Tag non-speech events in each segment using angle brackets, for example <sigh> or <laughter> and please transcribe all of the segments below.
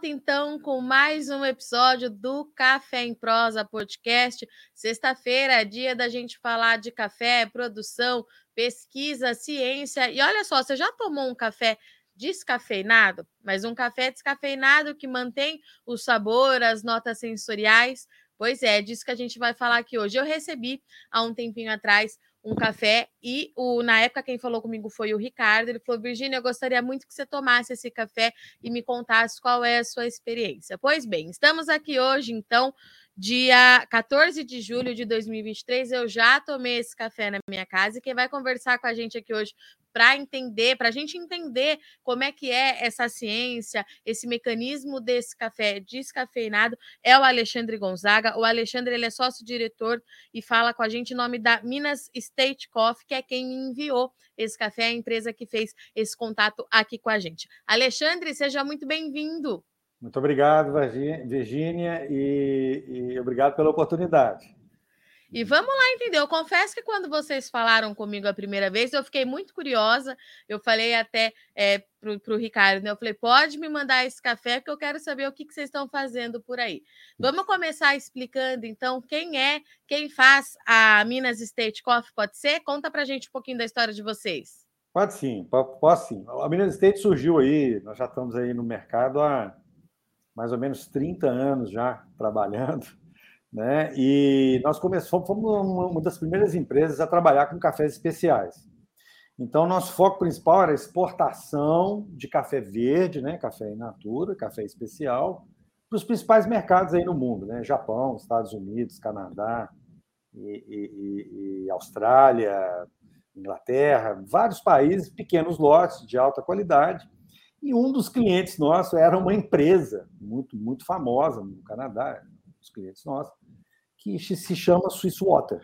volta então com mais um episódio do Café em Prosa Podcast. Sexta-feira é dia da gente falar de café, produção, pesquisa, ciência. E olha só, você já tomou um café descafeinado? Mas um café descafeinado que mantém o sabor, as notas sensoriais. Pois é, disso que a gente vai falar aqui hoje. Eu recebi há um tempinho atrás um café e o na época quem falou comigo foi o Ricardo. Ele falou: "Virgínia, eu gostaria muito que você tomasse esse café e me contasse qual é a sua experiência". Pois bem, estamos aqui hoje então, dia 14 de julho de 2023. Eu já tomei esse café na minha casa e quem vai conversar com a gente aqui hoje para entender, para a gente entender como é que é essa ciência, esse mecanismo desse café descafeinado, é o Alexandre Gonzaga. O Alexandre ele é sócio-diretor e fala com a gente em nome da Minas State Coffee, que é quem enviou esse café, a empresa que fez esse contato aqui com a gente. Alexandre, seja muito bem-vindo. Muito obrigado, Virgínia, e, e obrigado pela oportunidade. E vamos lá entender. Eu confesso que quando vocês falaram comigo a primeira vez, eu fiquei muito curiosa. Eu falei até é, para o Ricardo, né? Eu falei, pode me mandar esse café, porque eu quero saber o que, que vocês estão fazendo por aí. Vamos começar explicando, então, quem é, quem faz a Minas State Coffee, pode ser? Conta para a gente um pouquinho da história de vocês. Pode sim, posso sim. A Minas State surgiu aí, nós já estamos aí no mercado há mais ou menos 30 anos já trabalhando né? E nós começamos, fomos uma das primeiras empresas a trabalhar com cafés especiais. Então, nosso foco principal era exportação de café verde, né? café in natura, café especial, para os principais mercados aí no mundo, né? Japão, Estados Unidos, Canadá e, e, e Austrália, Inglaterra, vários países, pequenos lotes de alta qualidade. E um dos clientes nossos era uma empresa muito, muito famosa no Canadá, os clientes nossos, que se chama Swiss Water.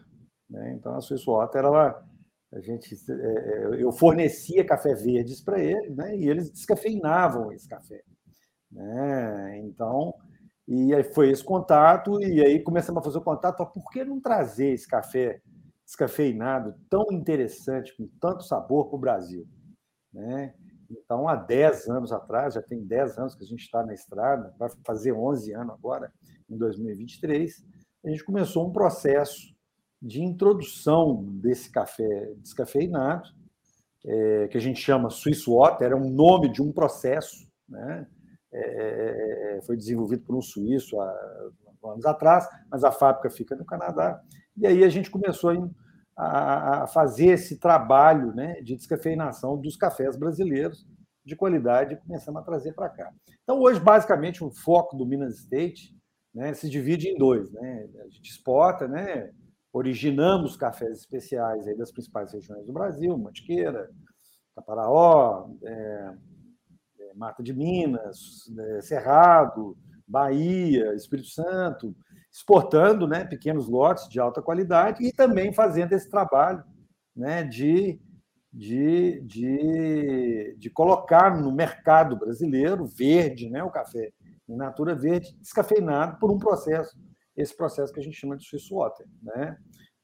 Né? Então, a Swiss Water, ela, a gente, é, é, eu fornecia café verdes para eles, né? e eles descafeinavam esse café. Né? Então, e aí foi esse contato, e aí começamos a fazer o contato, por que não trazer esse café descafeinado tão interessante, com tanto sabor para o Brasil? Né? Então, há 10 anos atrás, já tem 10 anos que a gente está na estrada, vai fazer 11 anos agora, em 2023, a gente começou um processo de introdução desse café descafeinado, é, que a gente chama Swiss Water, é um nome de um processo, né? É, é, foi desenvolvido por um suíço há anos atrás, mas a fábrica fica no Canadá. E aí a gente começou a, a fazer esse trabalho né, de descafeinação dos cafés brasileiros de qualidade e começamos a trazer para cá. Então, hoje, basicamente, o foco do Minas State né, se divide em dois. Né? A gente exporta, né, originamos cafés especiais aí das principais regiões do Brasil, Mantiqueira, Caparaó, é, é, Mata de Minas, é, Cerrado, Bahia, Espírito Santo, exportando né, pequenos lotes de alta qualidade e também fazendo esse trabalho né, de, de, de, de colocar no mercado brasileiro verde né, o café em natura verde, descafeinado por um processo, esse processo que a gente chama de Swiss Water, né?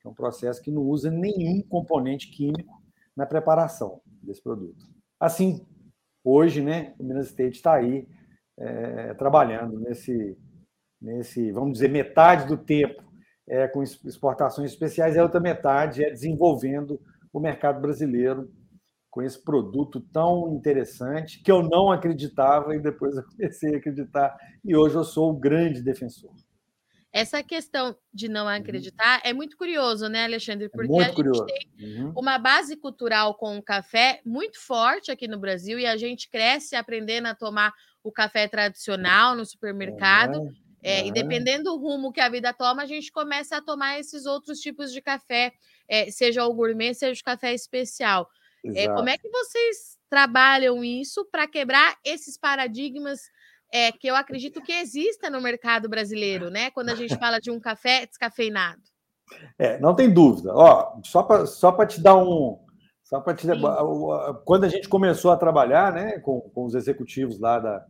é um processo que não usa nenhum componente químico na preparação desse produto. Assim, hoje, né, o Minas State está aí é, trabalhando nesse, nesse, vamos dizer, metade do tempo é, com exportações especiais, e a outra metade é desenvolvendo o mercado brasileiro com esse produto tão interessante que eu não acreditava e depois eu comecei a acreditar e hoje eu sou o grande defensor. Essa questão de não uhum. acreditar uhum. é muito curioso, né, Alexandre? É Porque é a gente curioso. tem uhum. uma base cultural com o café muito forte aqui no Brasil e a gente cresce aprendendo a tomar o café tradicional no supermercado. É, é. E dependendo do rumo que a vida toma, a gente começa a tomar esses outros tipos de café, é, seja o gourmet, seja o café especial. É, como é que vocês trabalham isso para quebrar esses paradigmas é, que eu acredito que exista no mercado brasileiro, né? Quando a gente fala de um café descafeinado. É, não tem dúvida. Ó, só para só te dar um. Só para te Quando a gente começou a trabalhar né, com, com os executivos lá da,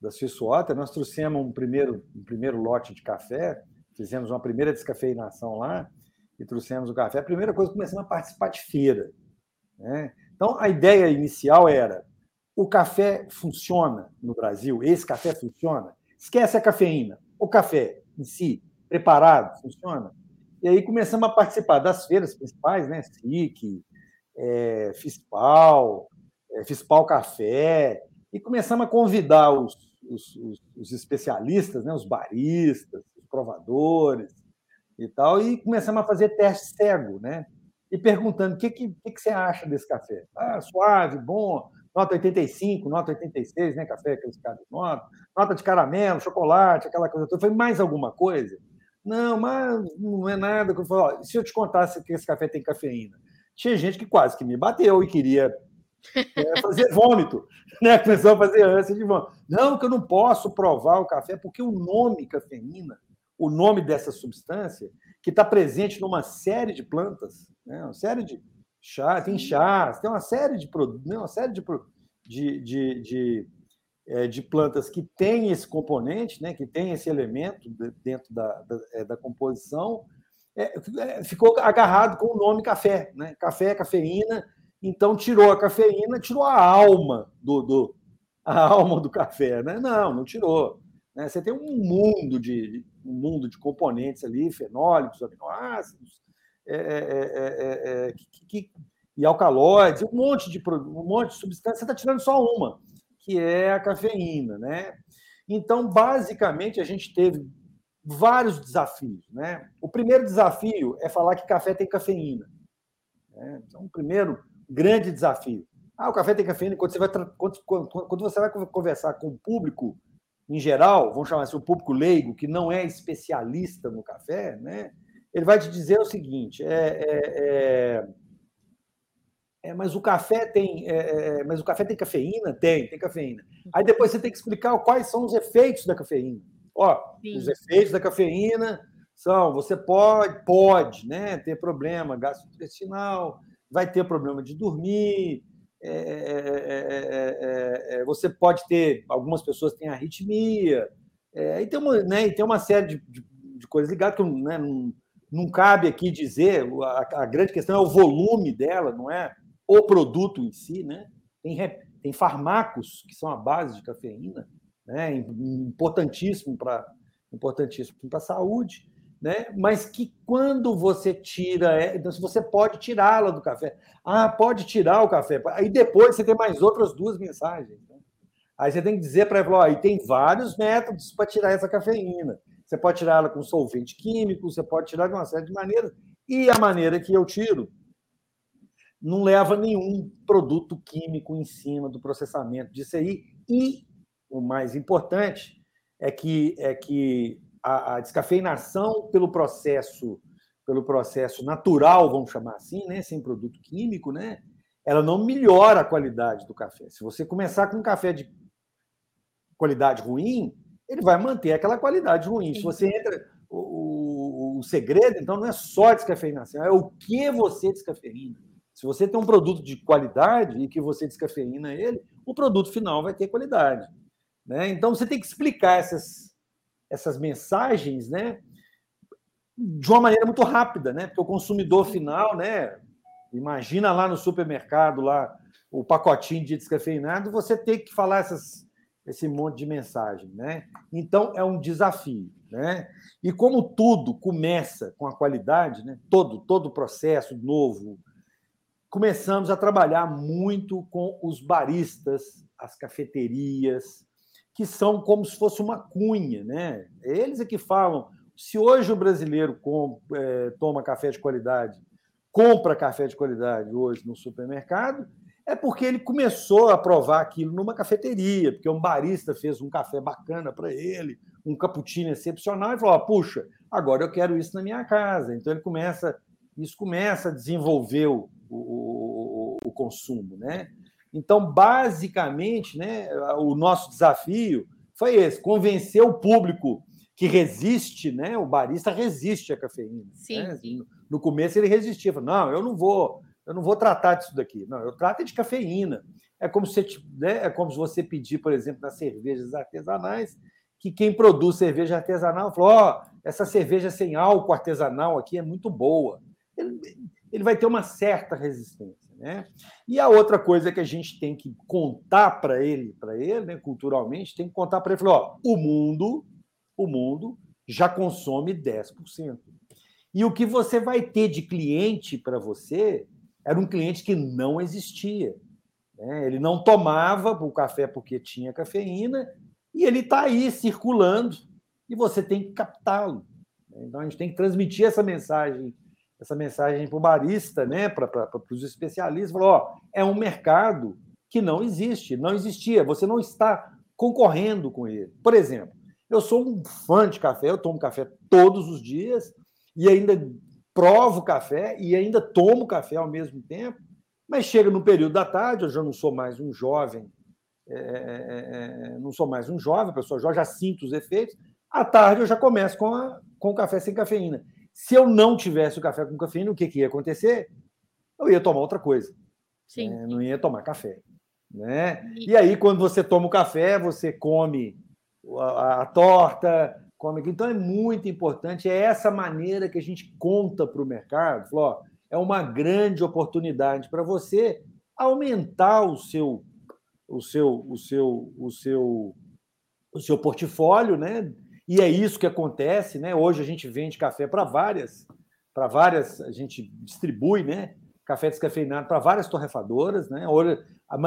da Water, nós trouxemos um primeiro, um primeiro lote de café, fizemos uma primeira descafeinação lá e trouxemos o café. A primeira coisa, começamos a participar de feira. Né? Então, a ideia inicial era o café funciona no Brasil, esse café funciona. Esquece a cafeína. O café em si, preparado, funciona. E aí começamos a participar das feiras principais, né? SIC, é, FISPAL, é, Café, e começamos a convidar os, os, os, os especialistas, né? os baristas, os provadores e tal, e começamos a fazer teste cego, né? E perguntando o que, que, que, você acha desse café? Ah, suave, bom, nota 85, nota 86, né? Café, aqueles caras de nota, nota de caramelo, chocolate, aquela coisa toda. Foi mais alguma coisa? Não, mas não é nada. Eu falei, se eu te contasse que esse café tem cafeína, tinha gente que quase que me bateu e queria é, fazer <laughs> vômito, né? Começou a fazer ânsia de vômito. Não, que eu não posso provar o café, porque o nome cafeína, o nome dessa substância, que está presente numa série de plantas, né? uma série de chá, tem chás, tem uma série de produtos, né? uma série de, de, de, de é, de plantas que têm esse componente, né, que tem esse elemento dentro da, da, é, da composição, é, é, ficou agarrado com o nome café. Né? Café, cafeína, então tirou a cafeína, tirou a alma do, do a alma do café. Né? Não, não tirou. Né? Você tem um mundo de, um mundo de componentes ali, fenólicos, aminoácidos, é, é, que, que, e alcaloides, um monte de, um monte de substância, você está tirando só uma que é a cafeína, né? Então, basicamente, a gente teve vários desafios, né? O primeiro desafio é falar que café tem cafeína. Né? Então, o primeiro grande desafio. Ah, o café tem cafeína. Quando você vai, quando, quando você vai conversar com o público em geral, vamos chamar assim, o público leigo, que não é especialista no café, né? Ele vai te dizer o seguinte: é, é, é é, mas o café tem, é, é, é, mas o café tem cafeína? Tem, tem cafeína. Aí depois você tem que explicar quais são os efeitos da cafeína. Ó, Sim. os efeitos da cafeína são, você pode, pode, né, ter problema gastrointestinal, vai ter problema de dormir, é, é, você pode ter, algumas pessoas têm arritmia, e tem uma, né, e tem uma série de, de, de coisas ligadas que né, não, não cabe aqui dizer. A, a grande questão é o volume dela, não é? o produto em si, né? Tem, tem farmacos que são a base de cafeína, né? Importantíssimo para importantíssimo para a saúde, né? Mas que quando você tira, é, então se você pode tirá-la do café, ah, pode tirar o café. Aí depois você tem mais outras duas mensagens. Né? Aí você tem que dizer para ela, ó, e tem vários métodos para tirar essa cafeína. Você pode tirá-la com solvente químico, você pode tirar de uma série de maneiras. E a maneira que eu tiro não leva nenhum produto químico em cima do processamento disso aí. E o mais importante é que, é que a, a descafeinação pelo processo pelo processo natural, vamos chamar assim, né, sem produto químico, né, ela não melhora a qualidade do café. Se você começar com um café de qualidade ruim, ele vai manter aquela qualidade ruim. Se você entra. O, o, o segredo, então, não é só a descafeinação, é o que você descafeina. Se você tem um produto de qualidade e que você descafeína ele, o produto final vai ter qualidade. Né? Então, você tem que explicar essas, essas mensagens né, de uma maneira muito rápida, né? porque o consumidor final, né, imagina lá no supermercado, lá o pacotinho de descafeinado, você tem que falar essas, esse monte de mensagem. Né? Então, é um desafio. Né? E como tudo começa com a qualidade, né? todo, todo processo novo, começamos a trabalhar muito com os baristas, as cafeterias, que são como se fosse uma cunha, né? Eles é que falam. Se hoje o brasileiro com, é, toma café de qualidade, compra café de qualidade hoje no supermercado, é porque ele começou a provar aquilo numa cafeteria, porque um barista fez um café bacana para ele, um cappuccino excepcional, e falou: puxa, agora eu quero isso na minha casa. Então ele começa, isso começa a desenvolver o, o, o, consumo, né? Então, basicamente, né, o nosso desafio foi esse: convencer o público que resiste, né? O barista resiste à cafeína. Sim, né? sim. No começo ele resistia, falou, não, eu não vou, eu não vou tratar disso daqui. Não, eu trato de cafeína. É como se, né, é como se você pedir, por exemplo, nas cervejas artesanais, que quem produz cerveja artesanal falou: ó, oh, essa cerveja sem álcool artesanal aqui é muito boa. Ele, ele vai ter uma certa resistência. Né? E a outra coisa que a gente tem que contar para ele, para ele, né, culturalmente, tem que contar para ele, falar, ó, o mundo, o mundo já consome 10%. E o que você vai ter de cliente para você era um cliente que não existia. Né? Ele não tomava o café porque tinha cafeína e ele está aí circulando e você tem que captá-lo. Então a gente tem que transmitir essa mensagem essa mensagem para o barista, né, para os especialistas, falou, ó, é um mercado que não existe, não existia, você não está concorrendo com ele. Por exemplo, eu sou um fã de café, eu tomo café todos os dias e ainda provo café e ainda tomo café ao mesmo tempo, mas chega no período da tarde, eu já não sou mais um jovem, é, é, é, é não sou mais um jovem, pessoa jovem, já sinto os efeitos. À tarde eu já começo com, a, com o café sem cafeína. Se eu não tivesse o café com cafeína, o que, que ia acontecer? Eu ia tomar outra coisa. Sim. Né? Não ia tomar café. Né? E aí, quando você toma o café, você come a, a torta, come. Então é muito importante. É essa maneira que a gente conta para o mercado. Falou, ó, é uma grande oportunidade para você aumentar o seu, o seu, o seu, o seu, o seu portfólio, né? E é isso que acontece, né? Hoje a gente vende café para várias, para várias, a gente distribui, né? Café descafeinado para várias torrefadoras, né?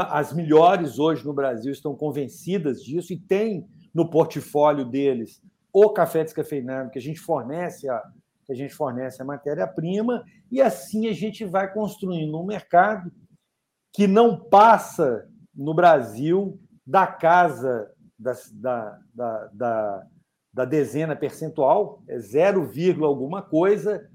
As melhores hoje no Brasil estão convencidas disso e tem no portfólio deles o café descafeinado que a gente fornece a que a gente fornece a matéria-prima e assim a gente vai construindo um mercado que não passa no Brasil da casa da, da, da, da da dezena percentual, é 0, alguma coisa,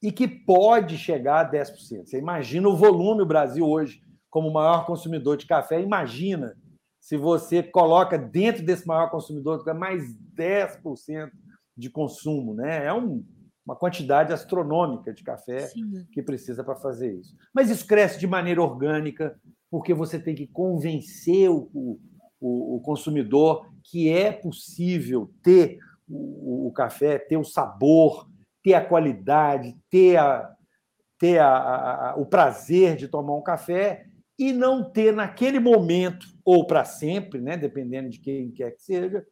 e que pode chegar a 10%. Você imagina o volume o Brasil hoje, como maior consumidor de café, imagina se você coloca dentro desse maior consumidor mais 10% de consumo, né? É um, uma quantidade astronômica de café Sim. que precisa para fazer isso. Mas isso cresce de maneira orgânica, porque você tem que convencer o, o, o consumidor que é possível ter o, o, café, ter o sabor, ter a qualidade, ter, a, ter a, a, o prazer de tomar um café e não ter naquele momento, ou para sempre, né, dependendo de quem quer que seja,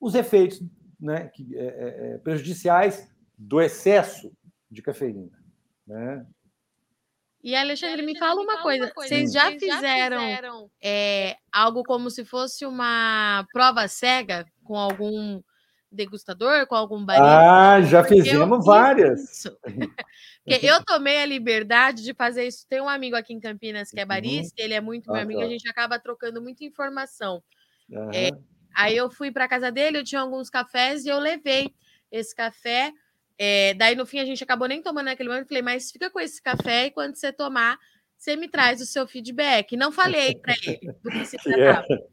os efeitos né, que, é, é, é prejudiciais do excesso de cafeína. Né? E Alexandre, me fala uma coisa. Vocês já fizeram, é, algo como se fosse uma prova cega com algum degustador, com algum barista? Ah, já Porque fizemos várias. <laughs> Porque <laughs> eu tomei a liberdade de fazer isso. Tem um amigo aqui em Campinas que é uhum. barista, ele é muito meu amigo, a gente acaba trocando muita informação. Uhum. É, aí eu fui para casa dele, eu tinha alguns cafés e eu levei esse café é, daí, no fim, a gente acabou nem tomando naquele momento. Falei, mas fica com esse café e quando você tomar, você me traz o seu feedback. Não falei para ele do que se <laughs> tratava. Yeah.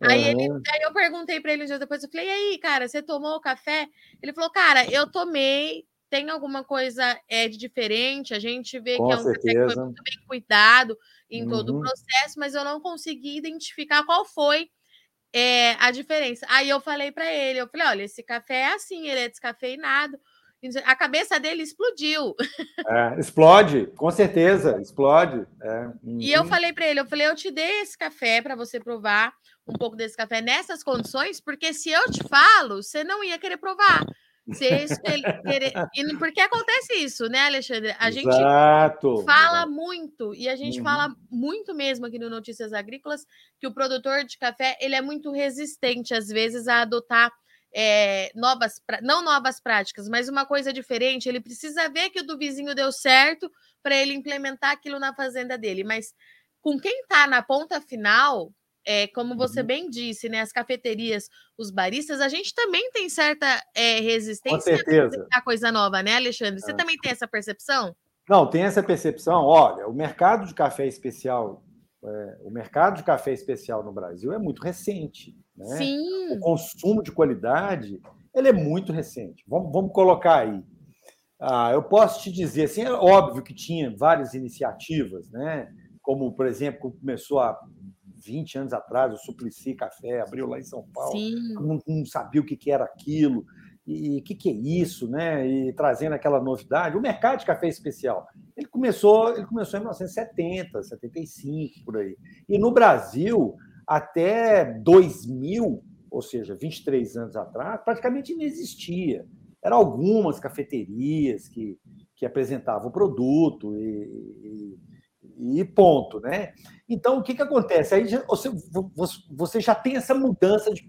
Aí, ele, aí eu perguntei para ele um dia depois, eu falei, e aí, cara, você tomou o café? Ele falou, cara, eu tomei, tem alguma coisa é, de diferente, a gente vê Com que é um certeza. café que foi muito bem cuidado em uhum. todo o uhum. processo, mas eu não consegui identificar qual foi é, a diferença. Aí eu falei para ele, eu falei, olha, esse café é assim, ele é descafeinado, a cabeça dele explodiu. É, explode, com certeza, explode. É. Uhum. E eu falei para ele, eu falei, eu te dei esse café para você provar um pouco desse café nessas condições, porque se eu te falo, você não ia querer provar. E porque acontece isso, né, Alexandre? A gente Exato. fala muito e a gente uhum. fala muito mesmo aqui no Notícias Agrícolas que o produtor de café ele é muito resistente às vezes a adotar é, novas, não novas práticas, mas uma coisa diferente, ele precisa ver que o do vizinho deu certo para ele implementar aquilo na fazenda dele. Mas com quem está na ponta final, é, como você uhum. bem disse, né, as cafeterias, os baristas, a gente também tem certa é, resistência a coisa nova, né, Alexandre? Você é. também tem essa percepção? Não, tem essa percepção. Olha, o mercado de café especial, é, o mercado de café especial no Brasil é muito recente. Né? Sim. O consumo de qualidade ele é muito recente. Vamos, vamos colocar aí. Ah, eu posso te dizer, assim, é óbvio que tinha várias iniciativas, né? como, por exemplo, começou há 20 anos atrás, o Suplicy Café abriu lá em São Paulo, não, não, sabia o que, que era aquilo, e o que, que é isso, né? e trazendo aquela novidade. O mercado de café especial Ele começou, ele começou em 1970, 75, por aí. E no Brasil, até 2000, ou seja, 23 anos atrás, praticamente não existia. Eram algumas cafeterias que, que apresentavam o produto e, e, e, ponto, né? Então, o que, que acontece? Aí você, você já tem essa mudança de,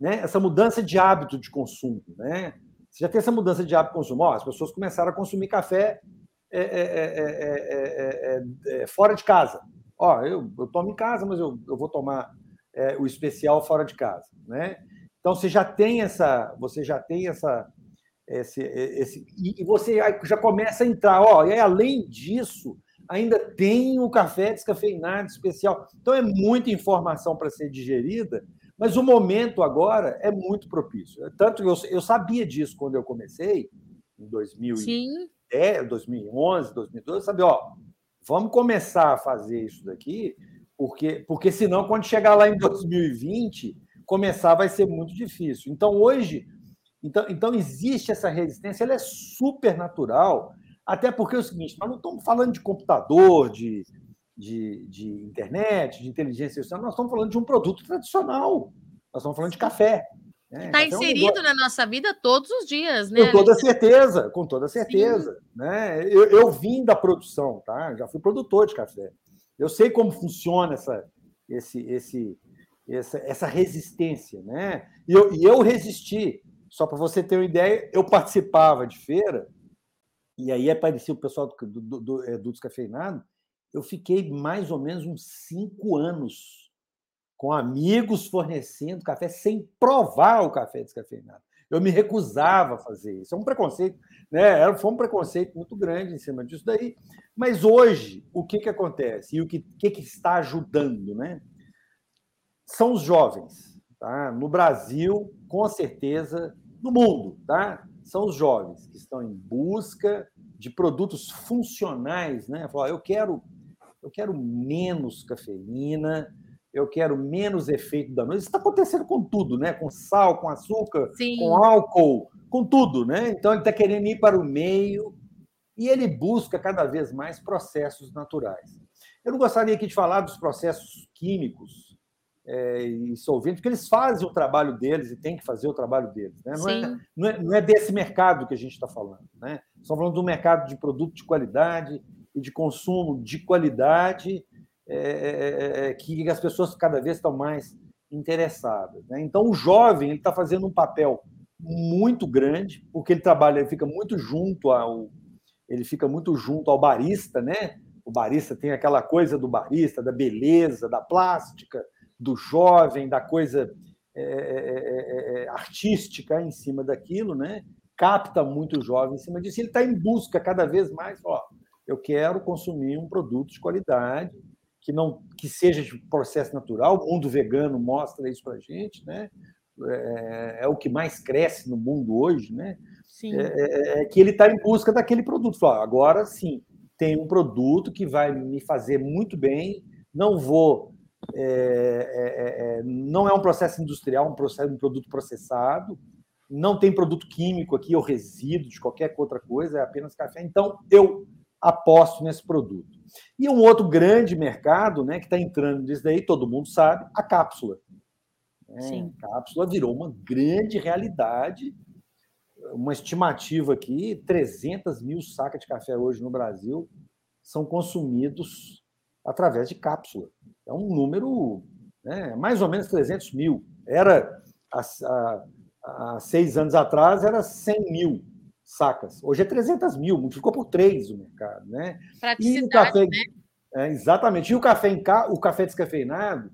né? essa mudança de hábito de consumo, né? Você já tem essa mudança de hábito de consumo. Ó, as pessoas começaram a consumir café é, é, é, fora de casa. Ó, eu, eu tomo em casa, mas eu, eu vou tomar o especial fora de casa, né? Então você já tem essa, você já tem essa, esse, esse e você já começa a entrar, ó, e além disso, ainda tem o café descafeinado especial. Então é muita informação para ser digerida mas o momento agora é muito propício. Tanto que eu, eu sabia disso quando eu comecei, em 2010, 2011, 2012, sabia, ó, vamos começar a fazer isso daqui, porque, porque senão, quando chegar lá em 2020, começar vai ser muito difícil. Então, hoje, então, então existe essa resistência, ela é super natural, até porque é o seguinte, nós não estamos falando de computador, de, de, de internet, de inteligência artificial, nós estamos falando de um produto tradicional. Nós estamos falando de café. Está né? inserido é um na nossa vida todos os dias, né? Com toda certeza, com toda certeza. Né? Eu, eu vim da produção, tá? Já fui produtor de café. Eu sei como funciona essa, esse, esse, essa, essa resistência, né? E eu, e eu resisti. Só para você ter uma ideia, eu participava de feira, e aí aparecia o pessoal do, do, do, do é, descafeinado, eu fiquei mais ou menos uns cinco anos com amigos fornecendo café sem provar o café descafeinado. Eu me recusava a fazer isso. É um preconceito, né? Foi um preconceito muito grande em cima disso daí. Mas hoje, o que, que acontece? E o que, que, que está ajudando, né? São os jovens. Tá? No Brasil, com certeza, no mundo, tá? São os jovens que estão em busca de produtos funcionais, né? Falar, eu quero eu quero menos cafeína, eu quero menos efeito danoso. Isso está acontecendo com tudo, né? Com sal, com açúcar, Sim. com álcool, com tudo, né? Então ele está querendo ir para o meio e ele busca cada vez mais processos naturais. Eu não gostaria aqui de falar dos processos químicos é, e solventes, porque eles fazem o trabalho deles e têm que fazer o trabalho deles. Né? Não, é, não, é, não é desse mercado que a gente está falando. Né? Estamos falando do mercado de produto de qualidade, e de consumo de qualidade é, é, é, que as pessoas cada vez estão mais interessadas. Né? Então, o jovem está fazendo um papel muito grande, porque ele trabalha, ele fica muito junto ao, ele fica muito junto ao barista, né? O barista tem aquela coisa do barista, da beleza, da plástica, do jovem, da coisa é, é, é, artística em cima daquilo, né? Capta muito o jovem em cima disso. Ele está em busca cada vez mais, ó, eu quero consumir um produto de qualidade que não que seja de processo natural. O mundo vegano mostra isso para a gente, né? É, é, o que mais cresce no mundo hoje, né? Sim. É, é, é que ele está em busca daquele produto. Fala, agora sim, tem um produto que vai me fazer muito bem. Não vou, é, é, não é um processo industrial, um processo, um produto processado. Não tem produto químico aqui ou resíduo de qualquer outra coisa, é apenas café. Então eu aposto nesse produto. E um outro grande mercado né, que está entrando nisso daí, todo mundo sabe, a cápsula. É, Sim. A cápsula virou uma grande realidade. Uma estimativa aqui: 300 mil sacas de café hoje no Brasil são consumidos através de cápsula. É um número, né, mais ou menos 300 mil. Era, há, há seis anos atrás, era 100 mil sacas. Hoje é 300 mil, multiplicou por três o mercado. Né? E o café, né? É, exatamente. E o café, em ca... o café descafeinado,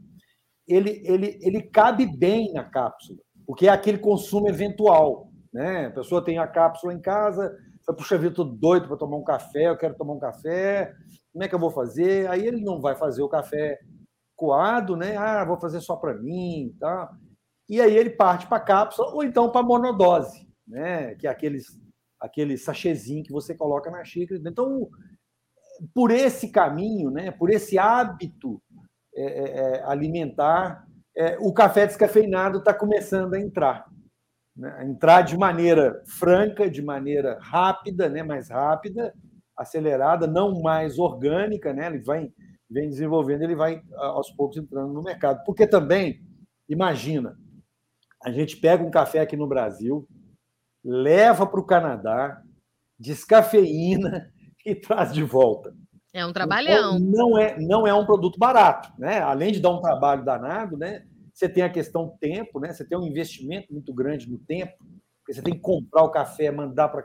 ele, ele, ele cabe bem na cápsula, porque é aquele consumo eventual. Né? A pessoa tem a cápsula em casa, fala, puxa vida, estou doido para tomar um café, eu quero tomar um café, como é que eu vou fazer? Aí ele não vai fazer o café coado, né? Ah, vou fazer só para mim, tá? E aí ele parte para cápsula ou então para monodose, né? Que é aqueles aquele sachêzinho que você coloca na xícara. Então, por esse caminho, né, por esse hábito é, é, é alimentar, é, o café descafeinado está começando a entrar. Né, entrar de maneira franca, de maneira rápida, né, mais rápida, acelerada, não mais orgânica, né? Ele vai vem desenvolvendo, ele vai aos poucos entrando no mercado. Porque também, imagina, a gente pega um café aqui no Brasil, leva para o Canadá, descafeína <laughs> e traz de volta. É um trabalhão. Então, não é, não é um produto barato, né? Além de dar um trabalho danado, né? Você tem a questão tempo, né? Você tem um investimento muito grande no tempo, porque você tem que comprar o café, mandar para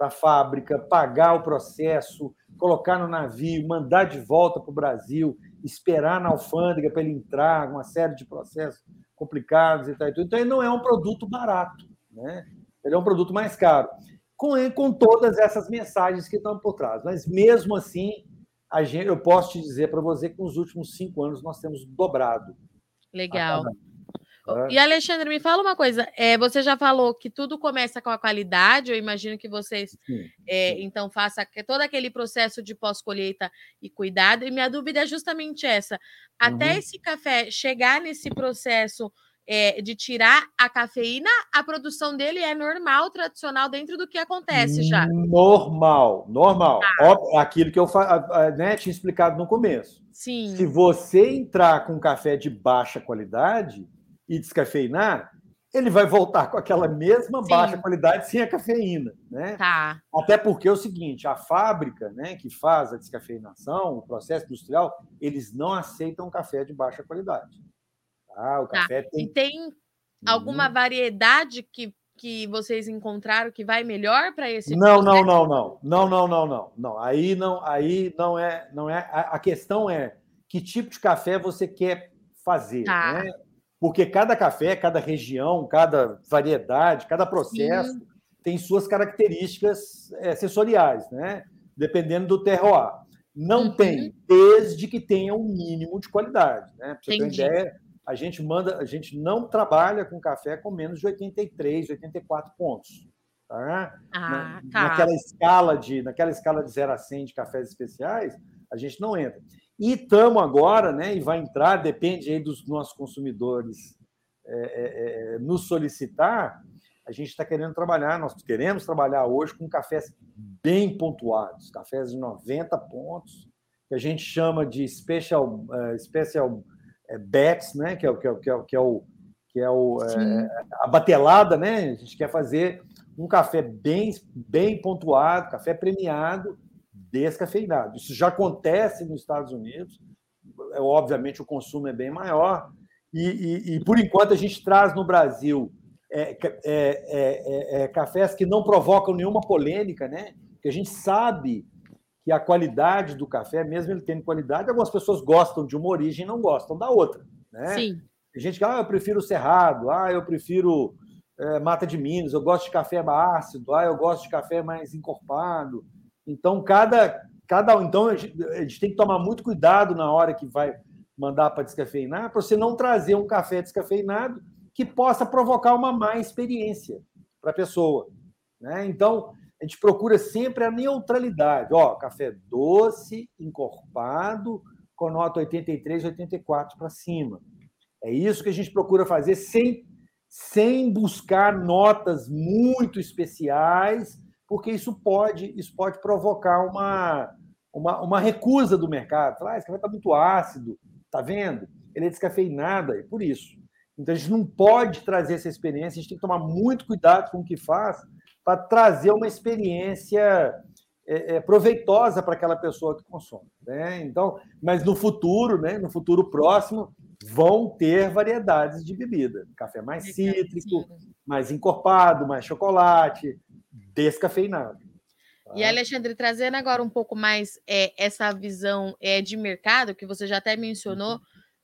a fábrica, pagar o processo, colocar no navio, mandar de volta para o Brasil, esperar na alfândega para ele entrar, uma série de processos complicados e tal. Então, ele não é um produto barato, né? Ele é um produto mais caro, com, com todas essas mensagens que estão por trás. Mas, mesmo assim, a gente, eu posso te dizer para você que nos últimos cinco anos nós temos dobrado. Legal. É. E Alexandre, me fala uma coisa. É, você já falou que tudo começa com a qualidade. Eu imagino que vocês é, então façam todo aquele processo de pós-colheita e cuidado. E minha dúvida é justamente essa: até uhum. esse café chegar nesse processo é, de tirar a cafeína, a produção dele é normal, tradicional, dentro do que acontece já. Normal, normal. Ah. aquilo que eu né, tinha explicado no começo. Sim. Se você entrar com café de baixa qualidade e descafeinar, ele vai voltar com aquela mesma Sim. baixa qualidade sem a cafeína, né? Tá. Até porque é o seguinte, a fábrica, né, que faz a descafeinação, o processo industrial, eles não aceitam café de baixa qualidade. Tá? O tá. café tá. tem... E tem alguma hum. variedade que, que vocês encontraram que vai melhor para esse? Não, tipo, não, não, não, não, não, não, não, não. Aí não, aí não é, não é. A, a questão é que tipo de café você quer fazer, tá. né? Porque cada café, cada região, cada variedade, cada processo Sim. tem suas características é, sensoriais, né? Dependendo do terroir. Não uhum. tem, desde que tenha um mínimo de qualidade, né? Pra você ter ideia, a gente manda, a gente não trabalha com café com menos de 83, 84 pontos. Tá? Ah, tá. Naquela escala de, naquela escala de 0 a 100 de cafés especiais, a gente não entra. E estamos agora, né, e vai entrar, depende aí dos nossos consumidores é, é, é nos solicitar, a gente está querendo trabalhar, nós queremos trabalhar hoje com cafés bem pontuados, cafés de 90 pontos, que a gente chama de special, uh, special é, bets, né? Que é o que é, que é, que é o que é o é, a batelada, né? A gente quer fazer um café bem bem pontuado, café premiado, descafeinado. Isso já acontece nos Estados Unidos. É, obviamente o consumo é bem maior e, e, e por enquanto a gente traz no Brasil é, é, é, cafés que não provocam nenhuma polêmica, né? Que a gente sabe que a qualidade do café, mesmo ele tendo qualidade, algumas pessoas gostam de uma origem e não gostam da outra. Né? Sim. Tem gente que, ah, eu prefiro Cerrado, ah, eu prefiro é, Mata de Minas, eu gosto de café ácido, ah, eu gosto de café mais encorpado. Então, cada. cada então, a gente, a gente tem que tomar muito cuidado na hora que vai mandar para descafeinar, para você não trazer um café descafeinado que possa provocar uma má experiência para a pessoa. Né? Então, a gente procura sempre a neutralidade. Ó, café doce, encorpado, com nota 83, 84 para cima. É isso que a gente procura fazer sem, sem buscar notas muito especiais, porque isso pode, isso pode provocar uma, uma, uma recusa do mercado. Falar, ah, esse café está muito ácido, tá vendo? Ele é descafeinado, é por isso. Então a gente não pode trazer essa experiência, a gente tem que tomar muito cuidado com o que faz, para trazer uma experiência é, é, proveitosa para aquela pessoa que consome. Né? Então, mas no futuro, né, no futuro próximo, vão ter variedades de bebida. Café mais cítrico, mais encorpado, mais chocolate, descafeinado. E tá? Alexandre, trazendo agora um pouco mais é, essa visão é, de mercado, que você já até mencionou, uhum.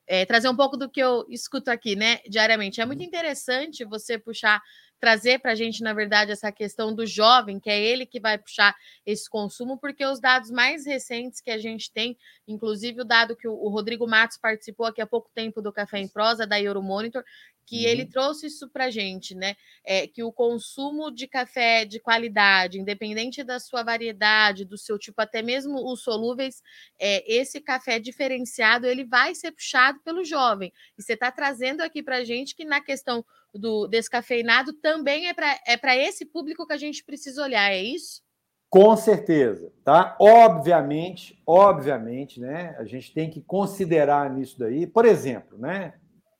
é, trazer um pouco do que eu escuto aqui, né, diariamente. É muito uhum. interessante você puxar trazer para a gente, na verdade, essa questão do jovem, que é ele que vai puxar esse consumo, porque os dados mais recentes que a gente tem, inclusive o dado que o Rodrigo Matos participou aqui há pouco tempo do Café em Prosa, da Euromonitor, que uhum. ele trouxe isso para a gente, né? É, que o consumo de café de qualidade, independente da sua variedade, do seu tipo, até mesmo os solúveis, é, esse café diferenciado, ele vai ser puxado pelo jovem. E você está trazendo aqui para a gente que na questão do descafeinado também é para é esse público que a gente precisa olhar, é isso? Com certeza, tá? Obviamente, obviamente, né? A gente tem que considerar nisso daí, por exemplo, né?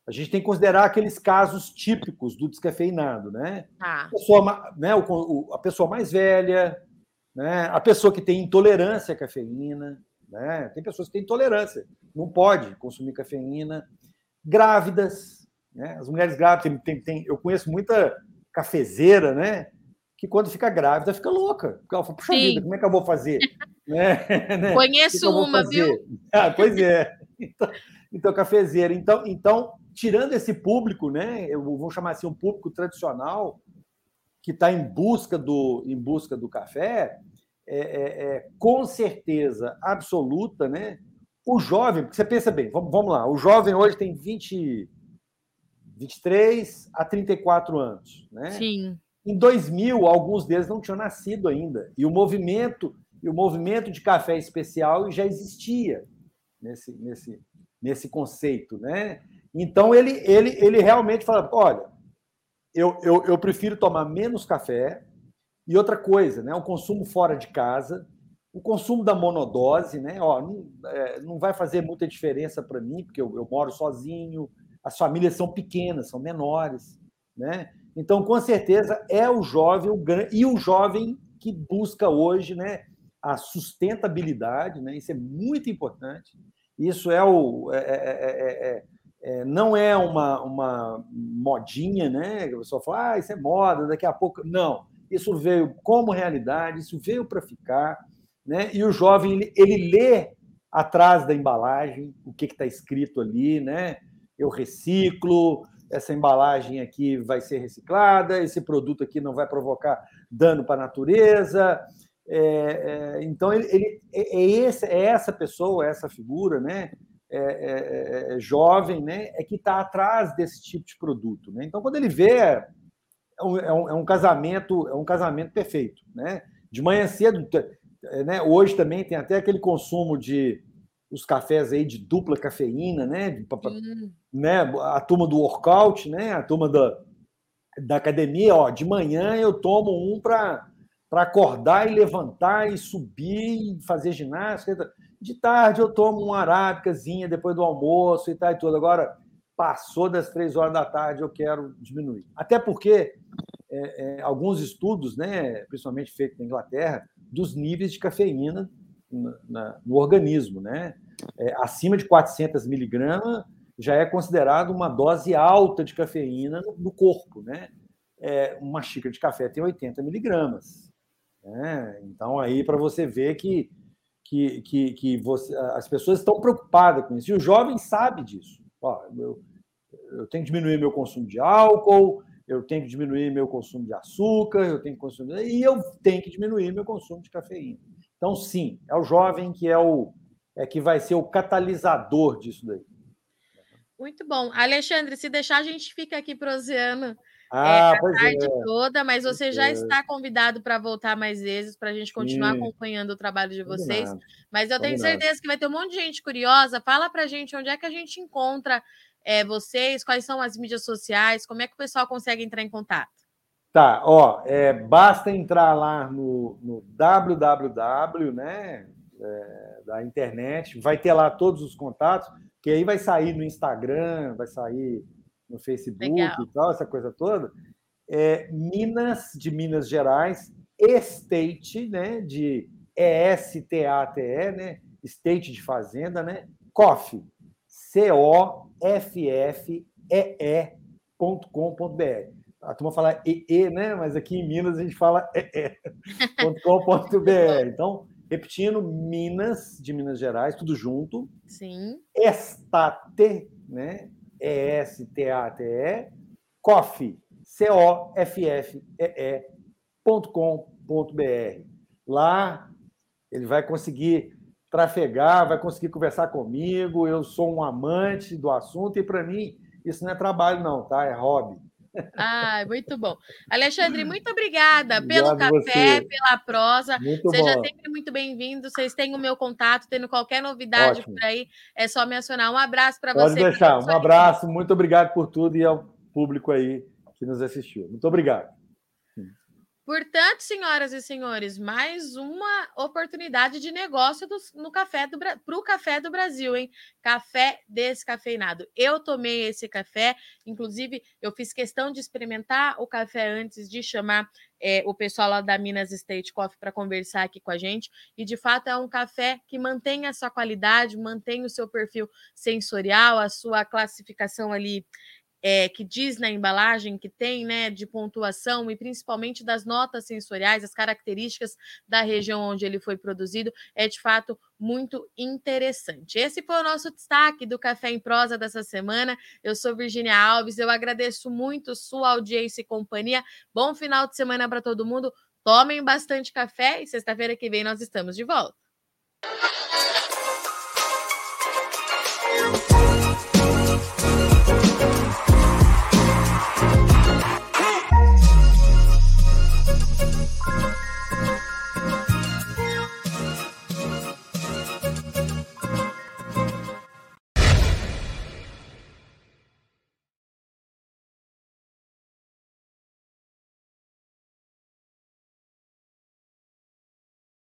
A gente tem que considerar aqueles casos típicos do descafeinado, né? Ah. A, pessoa, né o, a pessoa mais velha, né? a pessoa que tem intolerância à cafeína, né? Tem pessoas que têm intolerância, não pode consumir cafeína. Grávidas, né? As mulheres grávidas, tem, tem, eu conheço muita cafezeira, né? Que quando fica grávida fica louca. Porque ela fala, puxa Sim. vida, como é que eu vou fazer? <laughs> né? <laughs> né? Conheço uma, viu? Ah, pois é. <laughs> Então, então, cafezeira. Então, então, tirando esse público, né? Eu vou chamar assim um público tradicional que está em busca do em busca do café, é, é, é, com certeza absoluta, né? O jovem, porque você pensa bem, vamos, vamos lá, o jovem hoje tem 20, 23 a 34 anos, né? Sim. Em 2000, alguns deles não tinham nascido ainda, e o movimento e o movimento de café especial já existia nesse, nesse, nesse conceito, né? Então ele, ele, ele realmente fala, olha, eu, eu, eu prefiro tomar menos café e outra coisa, né? O consumo fora de casa, o consumo da monodose, né? Ó, não, é, não vai fazer muita diferença para mim, porque eu, eu moro sozinho, as famílias são pequenas, são menores, né? Então, com certeza, é o jovem o, e o jovem que busca hoje né, a sustentabilidade, né? isso é muito importante. Isso é o. É, é, é, não é uma, uma modinha, né? Que a pessoa fala, ah, isso é moda, daqui a pouco. Não, isso veio como realidade, isso veio para ficar, né? E o jovem ele, ele lê atrás da embalagem o que está escrito ali, né? Eu reciclo, essa embalagem aqui vai ser reciclada, esse produto aqui não vai provocar dano para a natureza. É, é, então, ele, ele é, é, esse, é essa pessoa, essa figura, né? É, é, é jovem, né? É que está atrás desse tipo de produto. Né? Então, quando ele vê, é um, é um, casamento, é um casamento perfeito, né? De manhã cedo, né? Hoje também tem até aquele consumo de os cafés aí de dupla cafeína, né? Hum. né? A turma do workout, né? A turma da, da academia, ó, de manhã eu tomo um para para acordar e levantar e subir e fazer ginástica. De tarde eu tomo uma arábicazinha depois do almoço e tal e tudo. Agora passou das três horas da tarde eu quero diminuir. Até porque é, é, alguns estudos, né, principalmente feitos na Inglaterra, dos níveis de cafeína na, no organismo. Né? É, acima de 400 miligramas já é considerado uma dose alta de cafeína no, no corpo. Né? É, uma xícara de café tem 80 miligramas. Né? Então, aí para você ver que, que, que, que você, as pessoas estão preocupadas com isso. E o jovem sabe disso. Ó, eu, eu tenho que diminuir meu consumo de álcool, eu tenho que diminuir meu consumo de açúcar, eu tenho que consumir e eu tenho que diminuir meu consumo de cafeína. Então, sim, é o jovem que é o é que vai ser o catalisador disso daí. Muito bom. Alexandre, se deixar, a gente fica aqui proseando ah, é, a tarde é. toda, mas você pois já é. está convidado para voltar mais vezes, para a gente continuar sim. acompanhando o trabalho de vocês. Combinado. Mas eu tenho Combinado. certeza que vai ter um monte de gente curiosa. Fala para a gente onde é que a gente encontra é, vocês, quais são as mídias sociais, como é que o pessoal consegue entrar em contato? Tá, ó, é, basta entrar lá no, no www, né, é, da internet, vai ter lá todos os contatos, que aí vai sair no Instagram, vai sair no Facebook Legal. e tal, essa coisa toda. É, Minas, de Minas Gerais, Estate, né, de E-S-T-A-T-E, né, State de Fazenda, né, Coffee, C-O-F-F-E-E.com.br a turma fala EE, né? Mas aqui em Minas a gente fala <laughs> EE.com.br. Então, repetindo, Minas, de Minas Gerais, tudo junto. Sim. Estate, né? E-S-T-A-T-E, Coffee, C-O-F-F-E-E.com.br. Lá ele vai conseguir trafegar, vai conseguir conversar comigo. Eu sou um amante do assunto e, para mim, isso não é trabalho, não, tá? É hobby. Ah, muito bom. Alexandre, muito obrigada pelo café, você. pela prosa. Muito Seja bom. sempre muito bem-vindo. Vocês têm o meu contato, tendo qualquer novidade Ótimo. por aí, é só me acionar. Um abraço para você. Pode deixar. Um abraço, muito obrigado por tudo e ao público aí que nos assistiu. Muito obrigado. Portanto, senhoras e senhores, mais uma oportunidade de negócio do, no café do para o café do Brasil, hein? Café descafeinado. Eu tomei esse café, inclusive eu fiz questão de experimentar o café antes de chamar é, o pessoal lá da Minas State Coffee para conversar aqui com a gente. E de fato é um café que mantém a sua qualidade, mantém o seu perfil sensorial, a sua classificação ali é, que diz na embalagem que tem, né, de pontuação e principalmente das notas sensoriais, as características da região onde ele foi produzido, é de fato muito interessante. Esse foi o nosso destaque do Café em Prosa dessa semana. Eu sou Virginia Alves, eu agradeço muito sua audiência e companhia. Bom final de semana para todo mundo. Tomem bastante café e sexta-feira que vem nós estamos de volta.